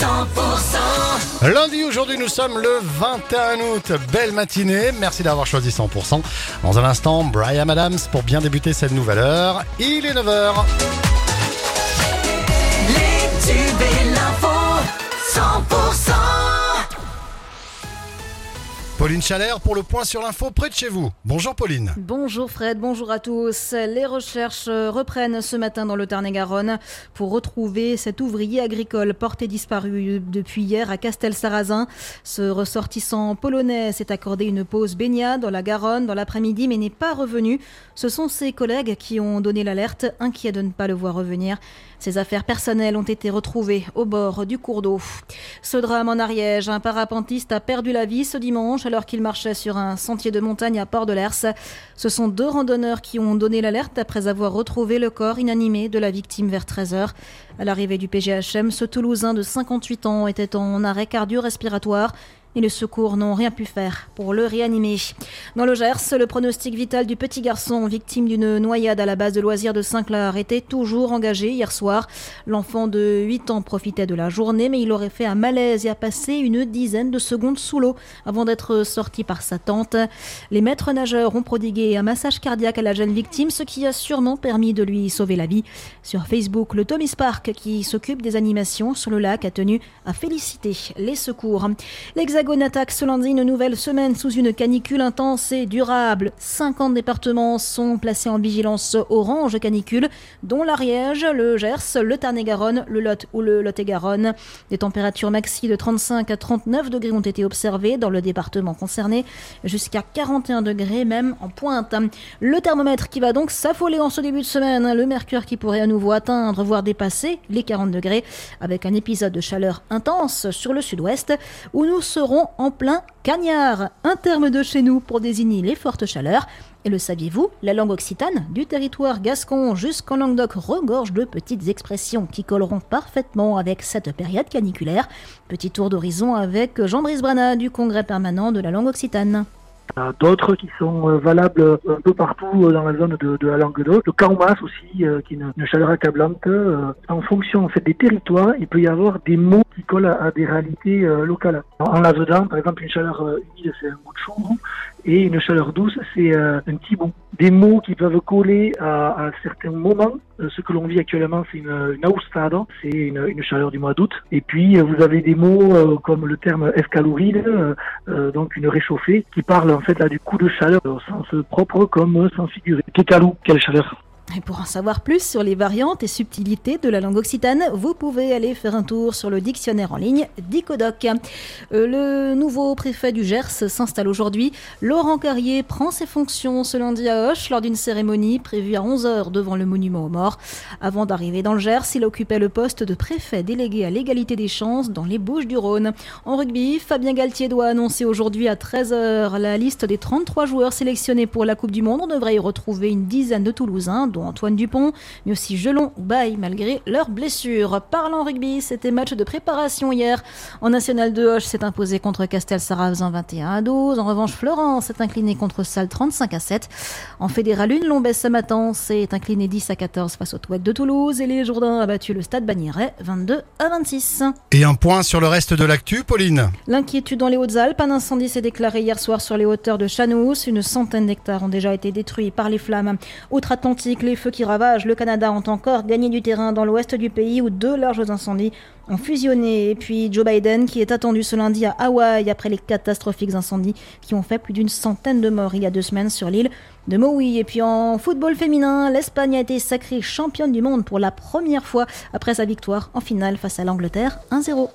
100%. Lundi, aujourd'hui, nous sommes le 21 août. Belle matinée. Merci d'avoir choisi 100%. Dans un instant, Brian Adams pour bien débuter cette nouvelle heure. Il est 9h. Les tubes et Pauline Chalère pour le point sur l'info près de chez vous. Bonjour Pauline. Bonjour Fred, bonjour à tous. Les recherches reprennent ce matin dans le Tarn-et-Garonne pour retrouver cet ouvrier agricole porté disparu depuis hier à Castel-Sarrazin. Ce ressortissant polonais s'est accordé une pause baignade dans la Garonne dans l'après-midi mais n'est pas revenu. Ce sont ses collègues qui ont donné l'alerte, inquiets de ne pas le voir revenir. Ses affaires personnelles ont été retrouvées au bord du cours d'eau. Ce drame en Ariège, un parapentiste a perdu la vie ce dimanche alors qu'il marchait sur un sentier de montagne à Port-de-Lers. Ce sont deux randonneurs qui ont donné l'alerte après avoir retrouvé le corps inanimé de la victime vers 13h. À l'arrivée du PGHM, ce Toulousain de 58 ans était en arrêt cardio-respiratoire et les secours n'ont rien pu faire pour le réanimer. Dans le Gers, le pronostic vital du petit garçon victime d'une noyade à la base de loisirs de Saint-Clar était toujours engagé hier soir. L'enfant de 8 ans profitait de la journée, mais il aurait fait un malaise et a passé une dizaine de secondes sous l'eau avant d'être sorti par sa tante. Les maîtres nageurs ont prodigué un massage cardiaque à la jeune victime, ce qui a sûrement permis de lui sauver la vie. Sur Facebook, le Thomas Park, qui s'occupe des animations sur le lac, a tenu à féliciter les secours. L'Hexagone attaque ce lundi une nouvelle semaine sous une canicule intense et durable. 50 départements sont placés en vigilance orange canicule, dont l'Ariège, le Gers, le Tarn-et-Garonne, le Lot ou le Lot-et-Garonne. Des températures maxi de 35 à 39 degrés ont été observées dans le département concerné, jusqu'à 41 degrés même en pointe. Le thermomètre qui va donc s'affoler en ce début de semaine, le mercure qui pourrait à nouveau atteindre, voire dépasser les 40 degrés, avec un épisode de chaleur intense sur le sud-ouest, où nous serons en plein cagnard, un terme de chez nous pour désigner les fortes chaleurs. Et le saviez-vous, la langue occitane, du territoire gascon jusqu'en Languedoc, regorge de petites expressions qui colleront parfaitement avec cette période caniculaire. Petit tour d'horizon avec Jean-Brice Brana du Congrès permanent de la langue occitane. D'autres qui sont euh, valables un peu partout euh, dans la zone de, de la Languedoc. Le Kaumas aussi, euh, qui est une, chaleur accablante. En fonction en des territoires, il peut y avoir des mots qui collent à, des réalités locales. En, en Lavedan, par exemple, une chaleur humide, c'est un bout de chou, et une chaleur douce, c'est un petit bout. Des mots qui peuvent coller à, certains moments. Ce que l'on vit actuellement, c'est une, une austade, c'est une, une chaleur du mois d'août. Et puis, vous avez des mots comme le terme escaloride, donc une réchauffée, qui parle en fait là du coup de chaleur au sens propre comme au sens figuré. Kékalou, quelle chaleur Et pour en savoir plus sur les variantes et subtilités de la langue occitane, vous pouvez aller faire un tour sur le dictionnaire en ligne Dicodoc. Euh, le nouveau préfet du Gers s'installe aujourd'hui. Laurent Carrier prend ses fonctions ce lundi à Hoche lors d'une cérémonie prévue à 11h devant le monument aux morts. Avant d'arriver dans le Gers, il occupait le poste de préfet délégué à l'égalité des chances dans les Bouches du Rhône. En rugby, Fabien Galtier doit annoncer aujourd'hui à 13h la liste des 33 joueurs sélectionnés pour la Coupe du Monde. On devrait y retrouver une dizaine de Toulousains, dont Antoine Dupont, mais aussi Gelon ou Baye, malgré leurs blessures. Parlant rugby, c'était match de préparation hier. En National de Hoche s'est imposé contre Castel-Sarrazin 21 à 12. En revanche, Florence s'est incliné contre Salle 35 à 7. En Fédéral 1, Lombès-Samatan s'est incliné 10 à 14 face au Touac de Toulouse et les Jourdains a battu le Stade Bagnéret 22 à 26. Et un point sur le reste de l'actu, Pauline. L'inquiétude dans les Hautes-Alpes, un incendie s'est déclaré hier soir sur les hauteurs de Chanous. Une centaine d'hectares ont déjà été détruits par les flammes. Outre-Atlantique, les feux qui ravagent le Canada ont encore gagné du terrain dans l'ouest du pays où deux larges incendies ont fusionné. Et puis Joe Biden qui est attendu ce lundi à Hawaï après les catastrophiques incendies qui ont fait plus d'une centaine de morts il y a deux semaines sur l'île de Maui. Et puis en football féminin, l'Espagne a été sacrée championne du monde pour la première fois après sa victoire en finale face à l'Angleterre 1-0.